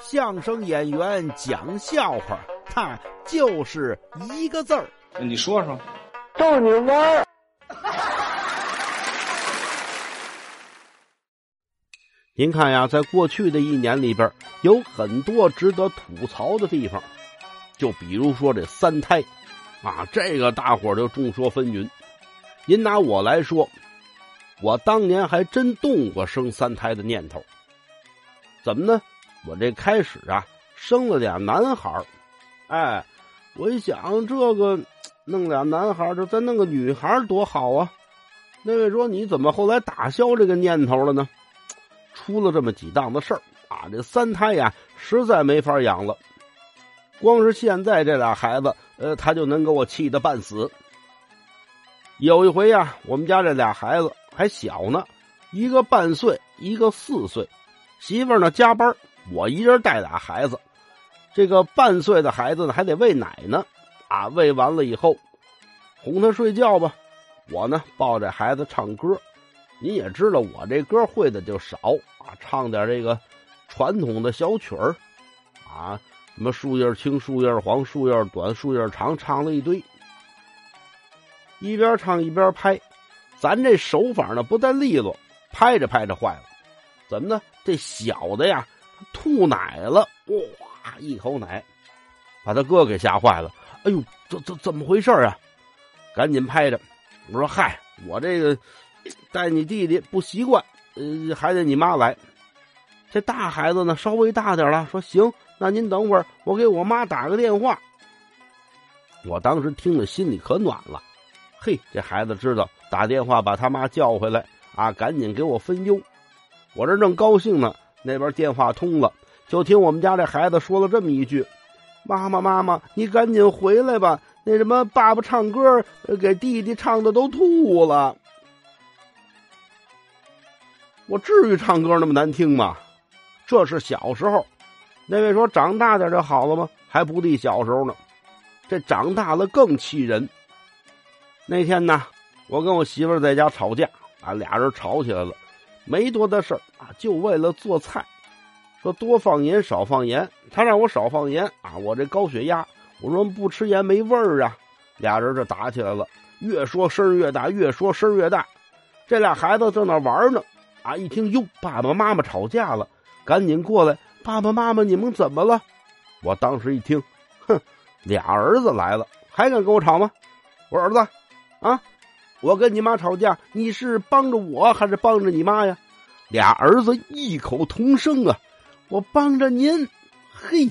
相声演员讲笑话，他就是一个字儿。你说说，逗你玩儿。您看呀，在过去的一年里边，有很多值得吐槽的地方，就比如说这三胎，啊，这个大伙儿就众说纷纭。您拿我来说，我当年还真动过生三胎的念头。怎么呢？我这开始啊，生了俩男孩儿，哎，我一想这个弄俩男孩儿，就再弄个女孩多好啊。那位说你怎么后来打消这个念头了呢？出了这么几档子事儿啊，这三胎呀实在没法养了。光是现在这俩孩子，呃，他就能给我气得半死。有一回呀，我们家这俩孩子还小呢，一个半岁，一个四岁。媳妇儿呢加班，我一人带俩孩子。这个半岁的孩子呢还得喂奶呢，啊，喂完了以后哄他睡觉吧。我呢抱着孩子唱歌。您也知道我这歌会的就少啊，唱点这个传统的小曲儿，啊，什么树叶青、树叶黄、树叶短、树叶长，唱了一堆。一边唱一边拍，咱这手法呢不太利落，拍着拍着坏了。怎么呢？这小的呀，吐奶了，哇，一口奶，把他哥给吓坏了。哎呦，这这怎么回事啊？赶紧拍着。我说：“嗨，我这个。”带你弟弟不习惯，呃，还得你妈来。这大孩子呢，稍微大点了，说行，那您等会儿，我给我妈打个电话。我当时听了心里可暖了，嘿，这孩子知道打电话把他妈叫回来啊，赶紧给我分忧。我这正高兴呢，那边电话通了，就听我们家这孩子说了这么一句：“妈妈，妈妈，你赶紧回来吧，那什么，爸爸唱歌给弟弟唱的都吐了。”我至于唱歌那么难听吗？这是小时候。那位说长大点就好了吗？还不敌小时候呢。这长大了更气人。那天呢，我跟我媳妇在家吵架啊，俩人吵起来了，没多大事儿啊，就为了做菜，说多放盐少放盐，他让我少放盐啊，我这高血压，我说不吃盐没味儿啊。俩人这打起来了，越说声越大，越说声越大。这俩孩子正那玩呢。啊！一听哟，爸爸妈妈吵架了，赶紧过来。爸爸妈妈，你们怎么了？我当时一听，哼，俩儿子来了，还敢跟我吵吗？我说儿子，啊，我跟你妈吵架，你是帮着我还是帮着你妈呀？俩儿子异口同声啊，我帮着您。嘿，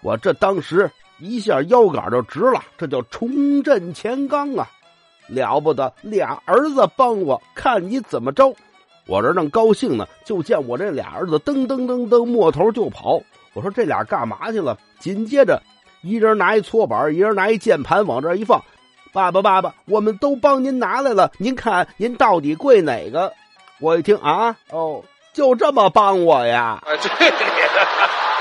我这当时一下腰杆就直了，这叫重振前刚啊，了不得！俩儿子帮我，看你怎么着。我这正高兴呢，就见我这俩儿子噔噔噔噔摸头就跑。我说这俩干嘛去了？紧接着，一人拿一搓板，一人拿一键盘往这一放。爸爸，爸爸，我们都帮您拿来了，您看您到底跪哪个？我一听啊，哦，就这么帮我呀？啊，这你的。